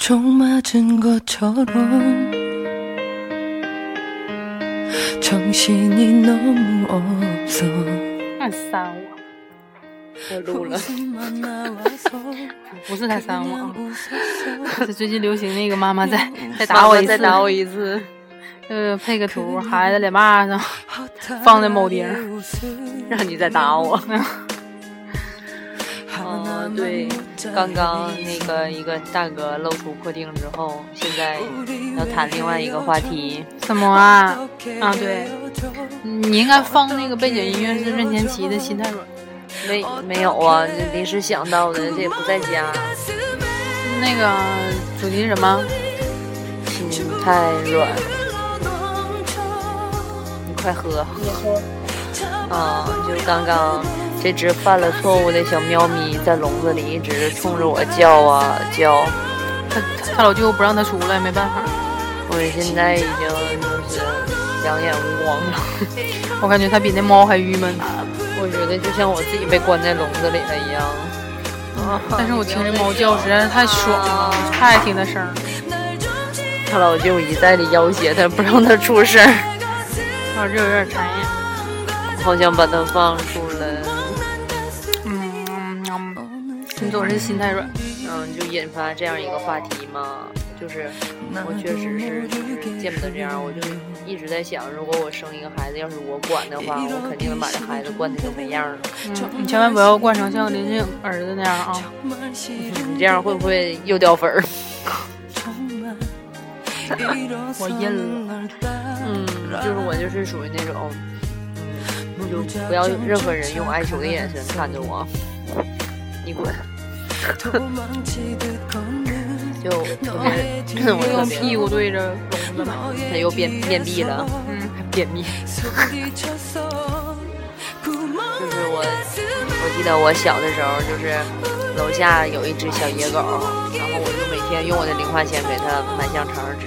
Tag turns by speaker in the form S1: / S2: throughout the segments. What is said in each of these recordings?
S1: 총 맞은 것처럼 정신이 너무 없어
S2: 看删我，
S3: 我录了，
S1: 웃음만 나와서
S2: 不是他删我
S1: 그냥
S2: 啊，
S1: 웃었어
S2: 是最近流行那个妈妈再再打我一次，
S3: 再打我一次。
S2: 呃，配个图，孩子脸巴上放在某地儿
S1: 허탈하게 웃음
S3: 让你再打我。 对刚刚那个一个大哥露出破腚之后现在要谈另外一个话题。
S2: 什么啊？啊对。你应该放那个背景音乐是任贤齐的心太软
S3: 没没有啊这临时想到的这也不在家。
S2: 那个主题是什么？
S3: 心太软。你快喝。喝喝。啊就刚刚这只犯了错误的小喵咪在笼子里一直冲着我叫啊叫，
S2: 他他老舅不让他出来，没办法。
S3: 我现在已经就是两眼无光了。
S2: 我感觉他比那猫还郁闷。
S3: 我觉得就像我自己被关在笼子里了一样。
S2: 但是我听这猫叫实在是太爽了，太爱听它声儿。
S3: 他老舅一再的要挟他，不让他出声儿，
S2: 老舅有点馋眼。
S3: 好想把它放出来。
S2: 你总是心太软。
S3: 嗯，就引发这样一个话题嘛，就是我确实是就是见不得这样，我就一直在想，如果我生一个孩子，要是我管的话，我肯定能把这孩子惯得跟没样儿了。
S2: 嗯，你千万不要惯成像林静儿子那样啊！
S3: 你这样会不会又掉粉儿？
S2: 我印了。
S3: 嗯，就是我就是属于那种，嗯，就不要任何人用哀求的眼神看着我，你滚。就特别，我
S2: 就用屁股对着笼子嘛。
S3: 他又便 便秘了，
S2: 嗯，
S3: 还便秘。就是我，我记得我小的时候，就是楼下有一只小野狗，然后我就每天用我的零花钱给它买香肠吃。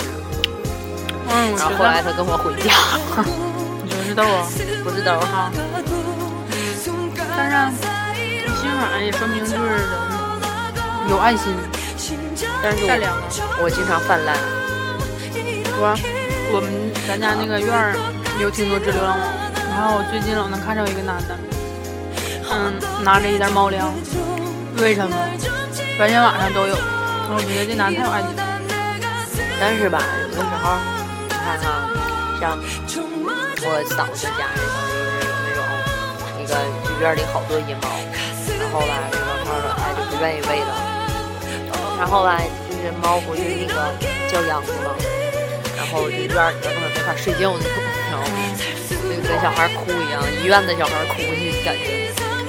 S2: 嗯，我
S3: 然后
S2: 知道。
S3: 后来它跟我回家，
S2: 你说是豆啊？
S3: 不是豆哈，
S2: 但是你心软也说明就是人有爱心、
S3: 但是
S2: 善良啊。
S3: 我我经常泛滥。
S2: 我我们咱家那个院儿有挺多只流浪猫，然后我最近老能看着一个男的，嗯，拿着一袋猫粮，为什么？白天晚上都有。我觉得这男的太有爱心了。
S3: 但是吧，有的时候你看哈，像我嫂子家里头就是有那种那个院里好多野猫，然后吧，流浪猫老太太就不愿意喂了，然后吧，就是猫不是那个叫秧子吗？然后就院里头根本没法睡觉那种，然后就跟小孩哭一样，医院的小孩哭的感觉。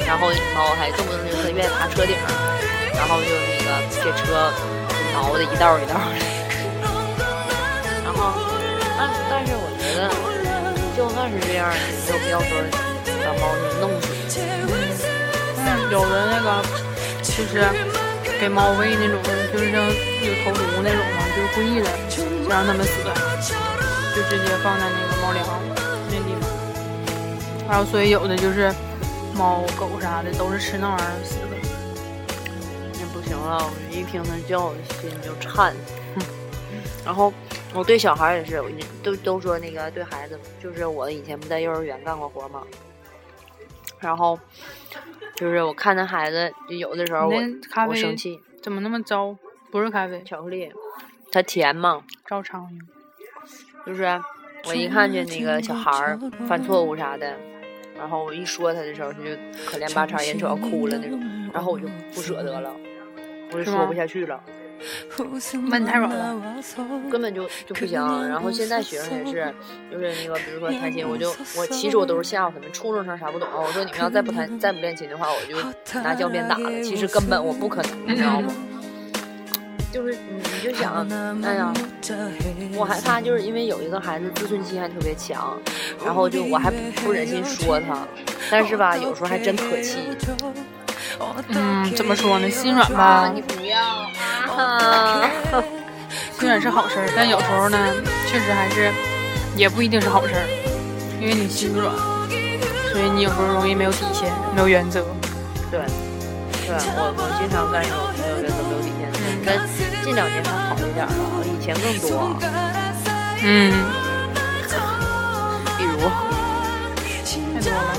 S3: 然后猫还动不动就特愿意爬车顶儿，然后就那个给车挠的一道一道的。然后，但但是我觉得，就算是这样，也没有必要说把猫给弄死。
S2: 嗯，有的那个就是给猫喂那种，就是像有头颅那种嘛，就是故意的，想让它们死，就直接放在那个猫粮那地方。然后所以有的就是猫狗啥的都是吃那玩意儿死的。
S3: 那不行了，我一听它叫，心就颤。然后我对小孩也是，我都都说那个对孩子，就是我以前不在幼儿园干过活嘛。然后就是我看那孩子，就有的时候我
S2: 咖啡
S3: 我生气，
S2: 怎么那么糟？不是咖啡，
S3: 巧克力，它甜嘛，
S2: 招苍蝇。
S3: 就是我一看见那个小孩儿犯错误啥的，然后我一说他的时候，他就可怜巴叉，眼瞅要哭了那种，然后我就不舍得了，我就说不下去了，
S2: 问太软了，
S3: 根本就就不行。然后现在学生也是，就是那个比如说弹琴，我就我其实我都是吓唬他们，初中生啥不懂，我说你们要再不弹 再不练琴的话，我就拿教鞭打了。其实根本我不可能，你知道吗？就是你你就想，哎呀，我害怕，就是因为有一个孩子自尊心还特别强，然后就我还不忍心说他，但是吧，有时候还真可气。
S2: 嗯，怎么说呢？心软
S3: 啊，
S2: 吧
S3: 你，不要啊！
S2: 心软是好事儿，但有时候呢，确实还是也不一定是好事儿，因为你心软，所以你有时候容易没有底线，没有原则。
S3: 对，对我我经常干这种没有原则、没有底线的事，但近两年还好一点了，以前更多。
S2: 嗯，
S3: 比如
S2: 太多了，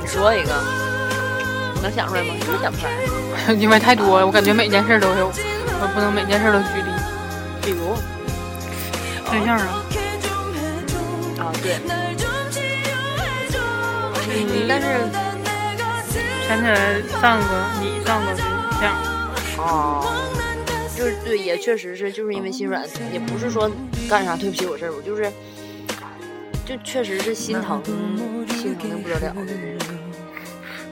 S3: 你说一个，能想出来吗？是想不出来。
S2: 因为太多了，我感觉每件事都有，我不能每件事都举例。
S3: 比如
S2: 对象啊，
S3: 啊，对，嗯，但是
S2: 想起来上个你上个对象，
S3: 哦，就是对，也确实是，就是因为心软，也不是说干啥对不起我事儿，我就是，就确实是心疼，心疼的不得了的那种。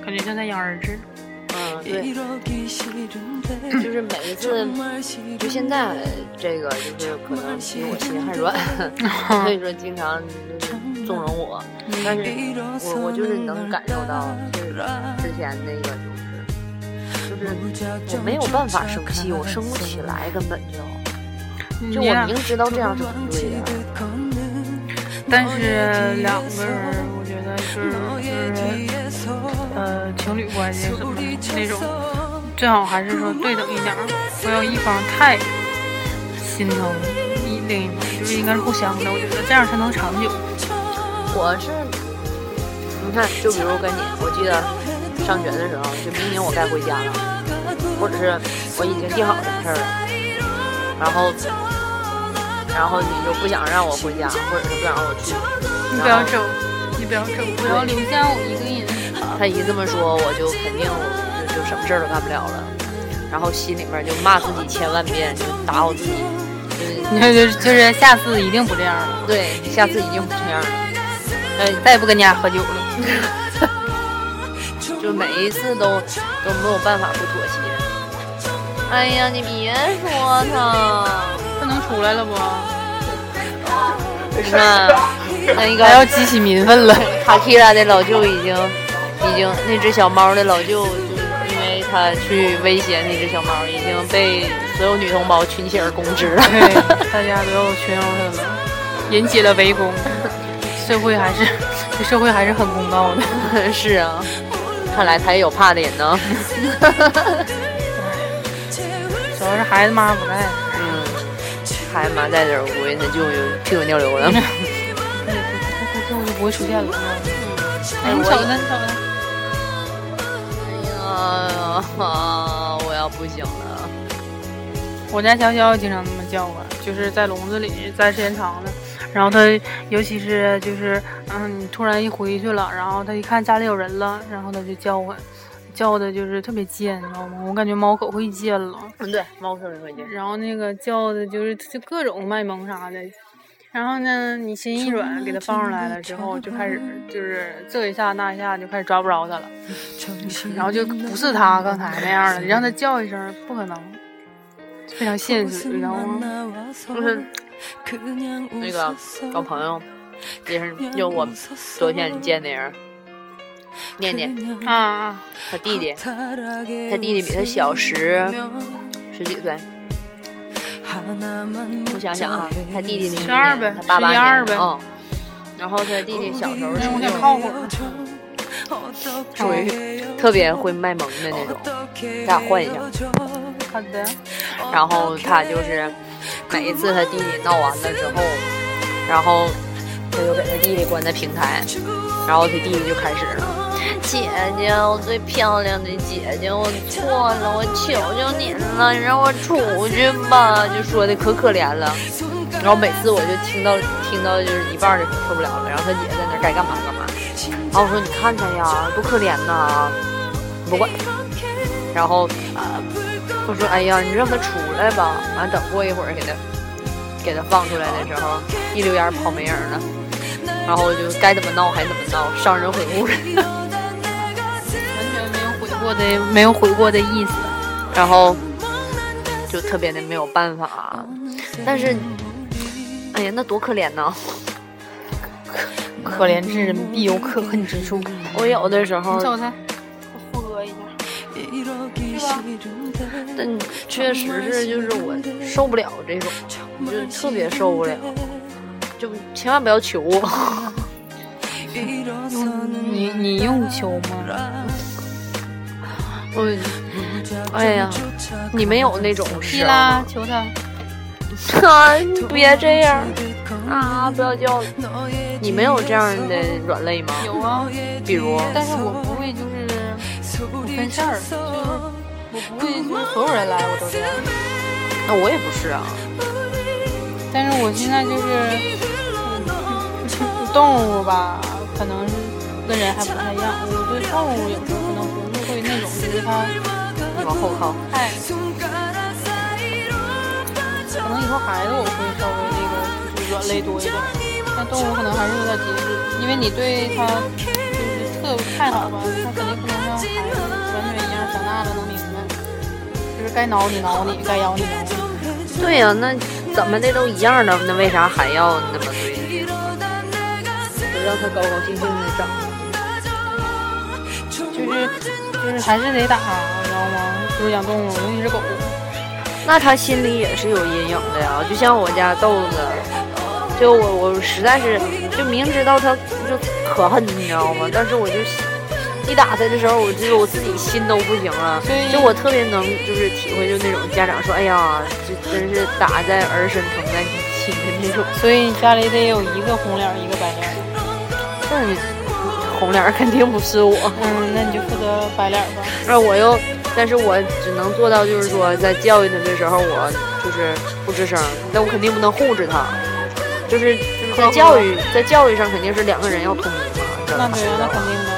S2: 感觉像在养儿子。
S3: 嗯，对，就是每一次，就现在这个，就是可能比我心还软，所以说经常就是纵容我，但是我我就是能感受到，就是之前那个就是，就是我没有办法生气，我生不起来，根本就，就我明知道这样是不对的，
S2: 但是两个人，我觉得是就是呃情侣关系什么的那种，最好还是说对等一点儿，不要一方太心疼一另一方，就是应该是互相的，我觉得这样才能长久。
S3: 我是，你看，就比如跟你，我记得上学的时候，就明明我该回家了，或者是我已经定好什么事儿了，然后，然后你就不想让我回家，或者是不想让我去，
S2: 你不要走，你不要走，不要留下我一个人。
S3: 他一这么说，我就肯定我就就什么事儿都干不了了，然后心里面就骂自己千万遍，就打我自己，就是
S2: 你看，就是就是下次一定不这样了，
S3: 对，下次一定不这样了。
S2: 呃，再也不跟你俩喝酒了。
S3: 就每一次都都没有办法不妥协。哎呀，你别说他，
S2: 他能出来了不？
S3: 那 那
S2: 还要
S3: 个
S2: 激起民愤了。
S3: 卡提拉的老舅已经已经那只小猫的老舅，就是因为他去威胁那只小猫，已经被所有女同胞群起而攻之了。
S2: 对，大家都要群殴他了，引起了围攻。社会还是这社会还是很公道的。
S3: 是啊，看来他也有怕的人呢。
S2: 主要是孩子妈不在，
S3: 嗯，孩子妈在这儿，我估计他舅舅屁滚尿流了。
S2: 他他之后就不会出现了。哎，你瞅他，你瞅他。
S3: 哎呀，我要不行了。
S2: 我家小小经常那么叫唤，就是在笼子里待时间长了，然后它尤其是就是嗯，你突然一回去了，然后它一看家里有人了，然后它就叫唤，叫的就是特别贱，你知道吗？我感觉猫可会贱了。
S3: 嗯，对，猫特别会见。
S2: 然后那个叫的就是就各种卖萌啥的，然后呢，你心一软给它放出来了之后，就开始就是这一下那一下就开始抓不着它了，然后就不是它刚才那样了，你让它叫一声不可能，非常现实，你知道吗？
S3: 就是那个我朋友，也是就我昨天见那人，念念，
S2: 啊啊，
S3: 他弟弟，他弟弟比他小十十几岁。我想想啊，他弟弟零一
S2: 12呗，
S3: 他八八
S2: 12呗
S3: 年的，嗯。然后他弟弟小时候
S2: 我
S3: 属于
S2: 想靠会儿，
S3: 属于特别会卖萌的那种，咱俩换一下。
S2: 好的，
S3: 然后他就是每一次他弟弟闹完了之后，然后他就给他弟弟关在平台，然后他弟弟就开始了。姐姐，我最漂亮的姐姐，我错了，我求求你了，你让我出去吧，就说的可可怜了。然后每次我就听到听到就是一半儿的时候受不了了，然后他姐在那该干嘛干嘛。然后我说你看他呀，多可怜呐，不管。然后啊、我说哎呀，你让他出来吧。完等过一会儿给他给他放出来的时候，一溜烟跑没影了。然后我就该怎么闹还怎么闹，伤人悔悟。
S2: 过的没有悔过的意思。
S3: 然后就特别的没有办法，但是，哎呀，那多可怜呐！
S2: 可怜之人必有可恨之处。
S3: 我有的时候
S2: 你，瞅他，我复合一下。
S3: 但确实是就是我受不了这种，就特别受不了，就千万不要求我。
S2: 你你用求吗？
S3: 我哎呀，你没有那种
S2: 希
S3: 时候吗？，
S2: 拉求他。
S3: 啊，你别这样啊！不要叫了。你没有这样的软肋吗？
S2: 有啊，
S3: 比如，
S2: 但是我不会就是不分事儿，就是我不会就是所有人来我都这样。
S3: 那我也不是啊。
S2: 但是我现在就是嗯动物吧，可能跟人还不太一样。我对动物有时候
S3: 往后靠。
S2: 哎，可能以后孩子我会稍微那个就是软肋多一点，但动物可能还是有点节制，因为你对它就是特太好吧，它肯定不能像孩子完全一样长大了能明白，就是该挠你挠你，该咬你咬你。
S3: 对呀、那怎么的都一样的，那为啥还要那么对你？就让他高高兴兴的长。
S2: 就是就是还是得打，你知道吗？就是养动物，尤其是狗。
S3: 那他心里也是有阴影的呀。就像我家豆子，就我我实在是就明知道他就可恨，你知道吗？但是我就一打他的时候，我觉得我自己心都不行了。就我特别能就是体会，就那种家长说，哎呀，这真是打在儿身疼在心的那种。
S2: 所以家里得有一个红脸，一个白脸儿。
S3: 那你红脸儿肯定不是我。
S2: 嗯，那你就负责白脸儿吧。
S3: 那我又，但是我只能做到，就是说在教育他的时候，我就是不吱声，但我肯定不能护着他，就是在教育在教育上肯定是两个人要统一嘛。
S2: 那对，那肯定的。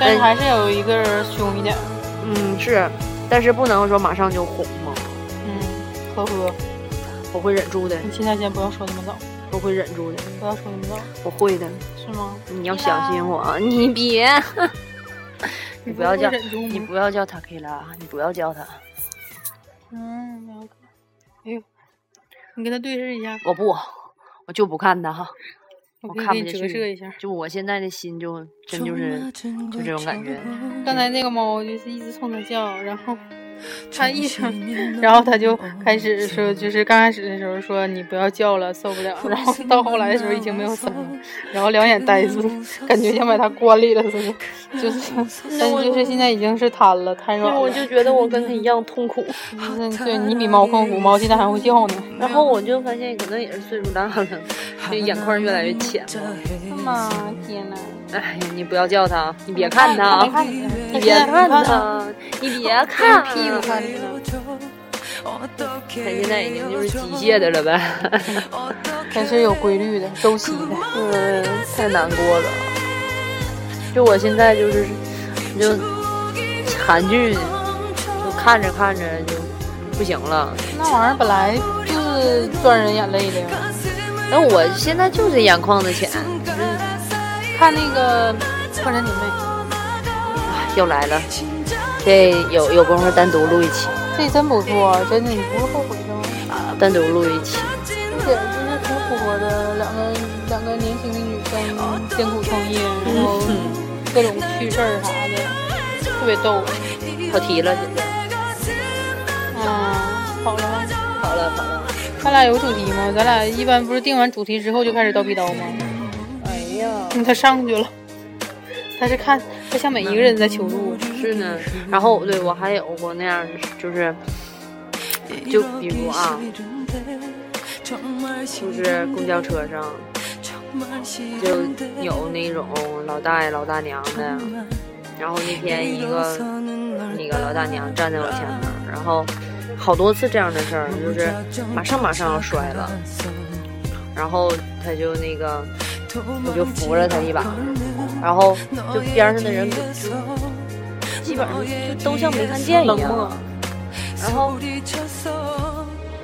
S2: 但是还是有一个人凶一点。
S3: 嗯是，但是不能说马上就哄嘛，
S2: 嗯，呵呵，
S3: 我会忍住的，
S2: 你现在先不要说那么早，
S3: 我会忍住的，
S2: 不要说那么早，
S3: 我会的，
S2: 是吗？
S3: 你要相信我，你别，你不要叫你不要叫他 K 拉，你不要叫他，
S2: 嗯，了解哎呦，你跟他对视一下，
S3: 我不，我就不看他哈。我看不下去
S2: 折射一下。
S3: 就我现在的心就真就是就这种感觉。
S2: 刚才那个猫就是一直冲他叫，然后它一声，然后他就开始说，就是刚开始的时候说你不要叫了，受不了。然后到后来的时候已经没有声了，然后两眼呆住，感觉像把它关里了似的。就是，但是就是现在已经是瘫了，瘫软了。
S3: 我就觉得我跟他一样痛苦，
S2: 嗯，对你比猫更苦，猫现在还会叫呢。
S3: 然后我就发现可能也是岁数大了，这眼眶越来越浅了。
S2: 妈天呐！
S3: 哎呀，你不要叫他，你别看他
S2: 没，看你，
S3: 你别看他，你别看
S2: 看。
S3: 他现在已经就是机械的了呗。
S2: 它是有规律的、周期的。
S3: 嗯，太难过了。就我现在就是，就韩剧，就看着看着就不行了。
S2: 那玩意儿本来就是赚人眼泪的。
S3: 那我现在就是眼眶子浅，
S2: 看那个《破产姐妹
S3: 又来了，这有有功夫单独录一期，》，
S2: 这真不错，真的，你不会后悔的吗？
S3: 单独录一期。
S2: 而且就是挺符合的，两个两个年轻的女生艰苦创业，然后各种趣事儿啥的，特别逗。
S3: 跑题了，现在
S2: 啊，好了吗？
S3: 好了好了。
S2: 咱俩有主题吗？咱俩一般不是定完主题之后就开始叨逼叨吗？
S3: 哎呀，
S2: 嗯，他上去了，他是看他向每一个人在求助。
S3: 是呢。然后对我还有过那样，就是就比如啊，就是公交车上就有那种老大爷老大娘的，然后那天一个那个老大娘站在我前面，然后好多次这样的事儿，就是马上马上要摔了，然后他就那个我就扶了他一把，然后就边上的人就基本上就都像没看见一
S2: 冷漠
S3: 样，然后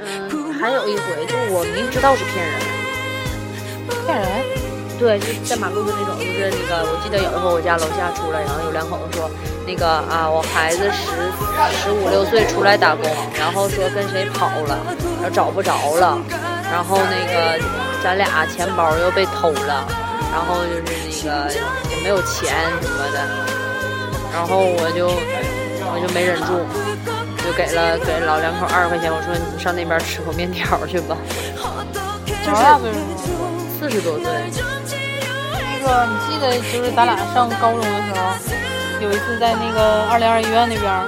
S3: 嗯还有一回就我明知道是骗人。
S2: 骗人？
S3: 对，就在马路的那种，就是那个，我记得有一回我家楼下出来，然后有两口子说，那个啊，我孩子十十五六岁出来打工，然后说跟谁跑了，然后找不着了，然后那个咱俩钱包又被偷了，然后就是那个也没有钱什么的，然后我就我就没忍住，就给了给老两口二十块钱，我说你上那边吃口面条去吧，
S2: 多大岁数？
S3: 四十多岁。
S2: 那个你记得就是咱俩上高中的时候，有一次在那个二零二医院那边儿，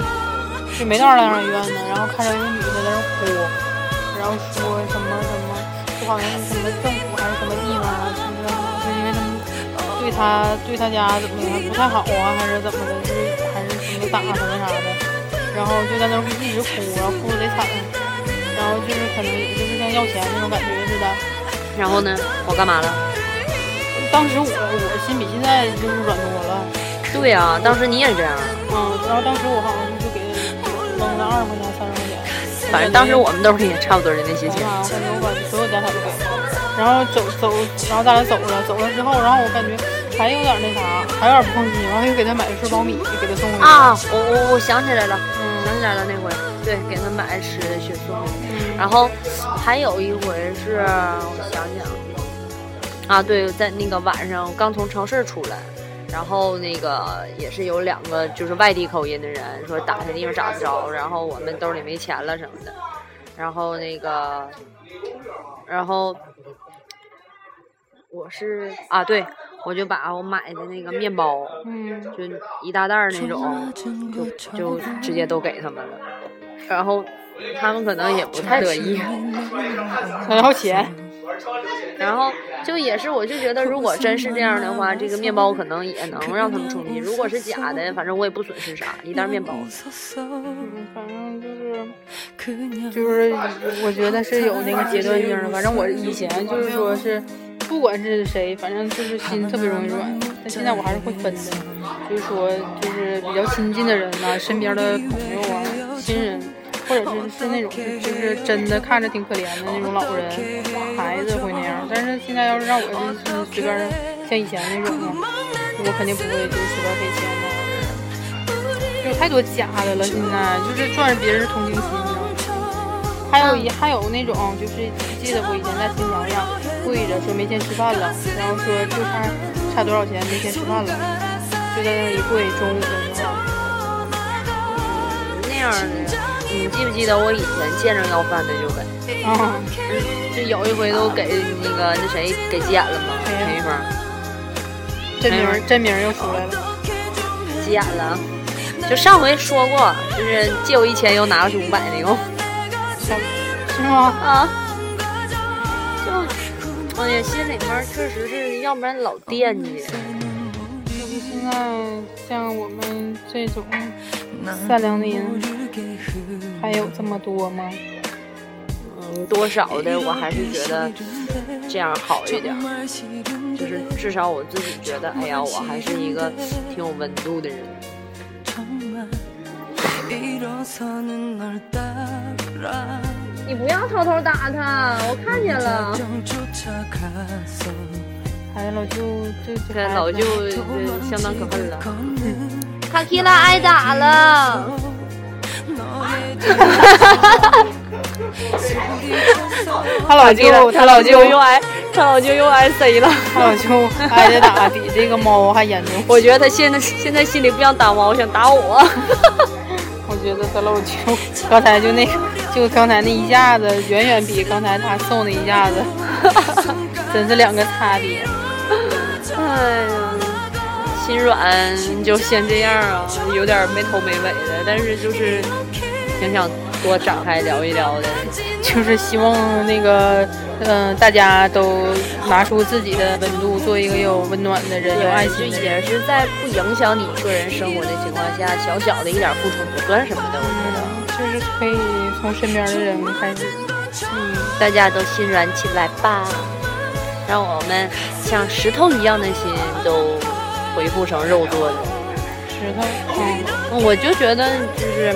S2: 就没到二零二医院呢，然后看着一个女的在那哭，然后说什么什么，就好像是什么政府还是什么地方啊，什么的，就因为他们对他对他家怎么的不太好啊，还是怎么的，就是还是什么打他那啥的，然后就在那儿一直哭，然后哭的贼惨，然后就是可能也就是像要钱那种感觉似的。
S3: 然后呢，我干嘛了？
S2: 当时我我心比现在就是软多了，
S3: 对呀、当时你也这样，
S2: 嗯，然后当时我好像就是给扔了二十块钱、三十块钱，
S3: 反正当时我们兜里也差不多的那些钱。
S2: 啊，我感觉我把所有家产都给了，然后走走，然后咱俩走了，走了之后，然后我感觉还有点那啥，还有点不放心，然后又给他买了份苞米，给他送回去。
S3: 啊，我我我想起来了，
S2: 嗯
S3: 想起来了那回，对，给他买吃的雪送。
S2: 嗯，
S3: 然后还有一回是，我想想，啊，对，在那个晚上刚从超市出来，然后那个也是有两个就是外地口音的人说打听地方找不着，然后我们兜里没钱了什么的，然后那个，然后我是啊，对，我就把我买的那个面包，
S2: 嗯，
S3: 就一大袋儿那种，就就直接都给他们了，然后他们可能也不太乐意。
S2: 想要钱，
S3: 然后就也是，我就觉得，如果真是这样的话，这个面包可能也能让他们充饥。如果是假的，反正我也不损失啥，一袋面包。
S2: 嗯，反正就是就是，我觉得是有那个阶段性的。反正我以前就是说是，不管是谁，反正就是心特别容易软。但现在我还是会分的，就是说就是比较亲近的人呐、身边的朋友啊、亲人，或者是是那种就是真的看着挺可怜的那种老人、孩子会那样。但是现在要是让我就是随便像以前那种的，我肯定不会就是随便给钱的。有太多假的了，现在就是赚别人同情心，还有一还有那种就是记得我以前在新疆养呀，跪着说没钱吃饭了，然后说就差差多少钱没钱吃饭了，就在那儿一跪，中午的时候，
S3: 那样的，你记不记得我以前见着要饭的就给，
S2: 啊，
S3: 就有一回都给那个那谁给急眼了吗？
S2: 谁
S3: 陈玉芳
S2: 真名儿真名儿又出来了，
S3: 急眼了。就上回说过，就是借我一千又拿回去五百那个
S2: 是吗？
S3: 啊，就哎呀，心里面确实是要不然老惦记。
S2: 就是现在像我们这种善良的人还有这么多吗？
S3: 嗯，多少的我还是觉得这样好一点，就是至少我自己觉得，哎呀，我还是一个挺有温度的人。你不要偷偷打他，我看见了。
S2: 哎，老舅，这这
S3: 老舅相当可恨了。卡奇拉挨打了。
S2: 他老舅，他老舅
S3: 又挨，他老舅又挨谁了？
S2: 他老舅挨的打比这个猫还严重。
S3: 我觉得他现在现在心里不想打猫，想打我。
S2: 觉得他老舅刚才就那个，就刚才那一下子，远远比刚才他送的一下子，真是两个差别。
S3: 哎呀，心软就先这样啊，有点没头没尾的，但是就是挺想多展开聊一聊的。
S2: 就是希望那个，嗯、大家都拿出自己的温度，做一个有温暖的人，有爱
S3: 就
S2: 心。
S3: 也是在不影响你个人生活的情况下，小小的一点付出不算什么的，我觉得。
S2: 就是可以从身边的人开始。
S3: 嗯，大家都心软起来吧，让我们像石头一样的心都恢复成肉做的。
S2: 石头，嗯，
S3: 我就觉得就是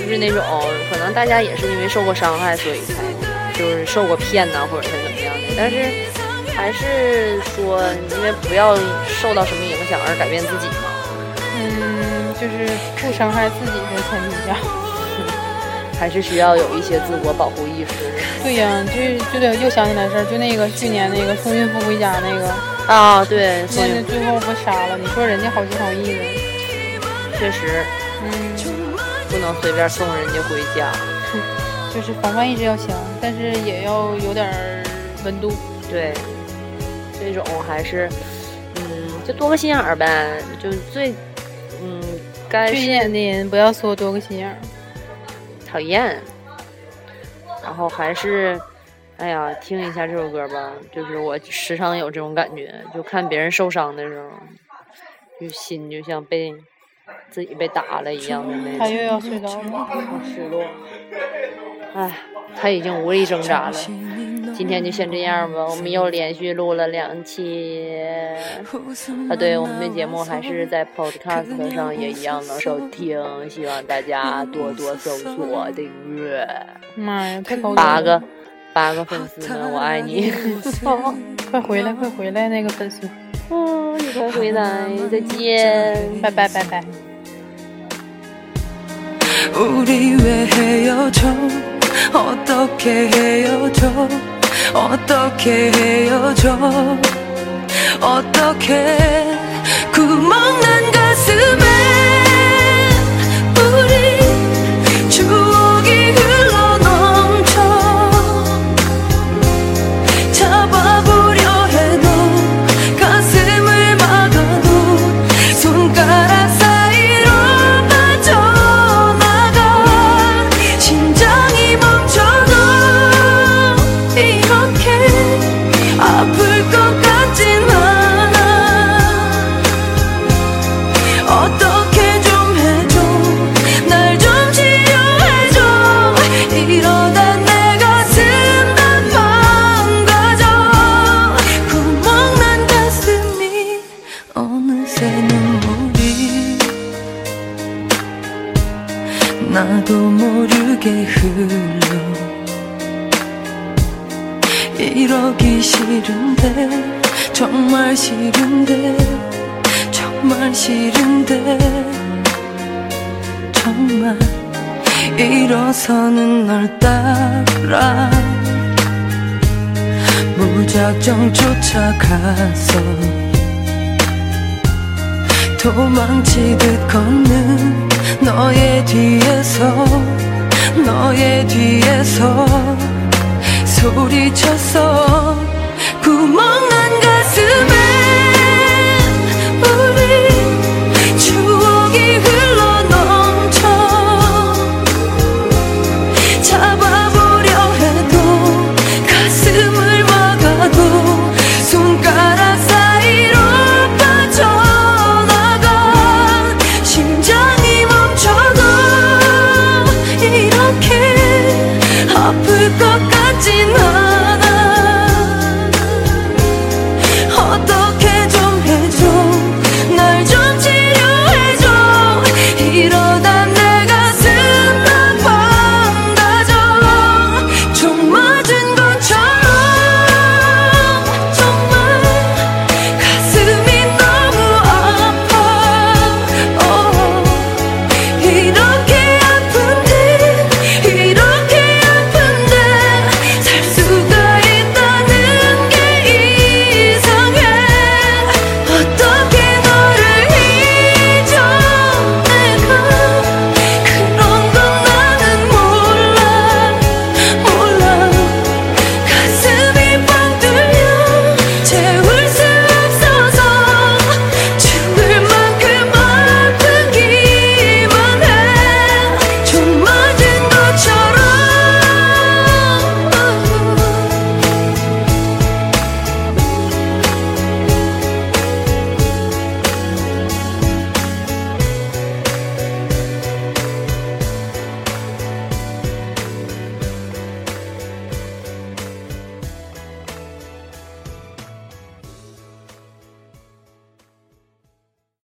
S3: 就是那种可能大家也是因为受过伤害，所以才就是受过骗呐，或者是怎么样的。但是还是说，因为不要受到什么影响而改变自己嘛。
S2: 嗯，就是不伤害自己的前提下。
S3: 还是需要有一些自我保护意识
S2: 对呀、就就得又想起来事儿，就那个去年那个送孕妇回家那个，
S3: 啊。对，所以
S2: 那那最后不杀了？你说人家好心好意的，
S3: 确实
S2: 嗯，
S3: 不能随便送人家回家。
S2: 就是防范意识要强，但是也要有点儿温度。
S3: 对，这种还是嗯，就多个心眼儿呗，就最嗯该
S2: 最
S3: 是
S2: 眼的人不要说多个心眼儿，
S3: 讨厌。然后还是，哎呀，听一下这首歌吧。就是我时常有这种感觉，就看别人受伤的时候，就心就像被自己被打了一样的那种，
S2: 他又要睡着了。
S3: 好失落。哎，他已经无力挣扎了。今天就先这样吧，我们又连续录了两期。啊，对，我们的节目还是在 Podcast 上也一样能收听，希望大家多多搜索订阅。
S2: 妈呀，太高
S3: 八个，八个粉丝呢，我爱你！
S2: 快回来，快回来，那个粉丝。
S3: 嗯，你快回来，再见，
S2: 拜拜拜拜。
S1: 정말 싫은데 정말 일어서는 널 따라 무작정 쫓아가서 도망치듯 걷는 너의 뒤에서 너의 뒤에서 소리쳤어